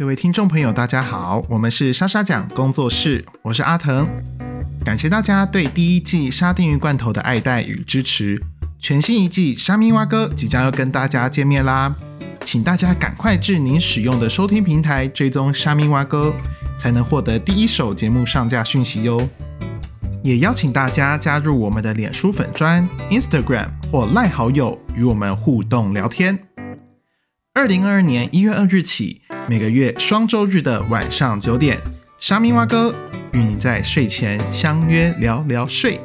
各位听众朋友，大家好，我们是莎莎讲工作室，我是阿腾。感谢大家对第一季沙丁鱼罐头的爱戴与支持。全新一季沙咪蛙哥即将要跟大家见面啦，请大家赶快至您使用的收听平台追踪沙咪蛙哥，才能获得第一手节目上架讯息哟。也邀请大家加入我们的脸书粉专、Instagram 或赖好友，与我们互动聊天。二零二二年一月二日起，每个月双周日的晚上九点，沙咪蛙哥与你在睡前相约聊聊睡。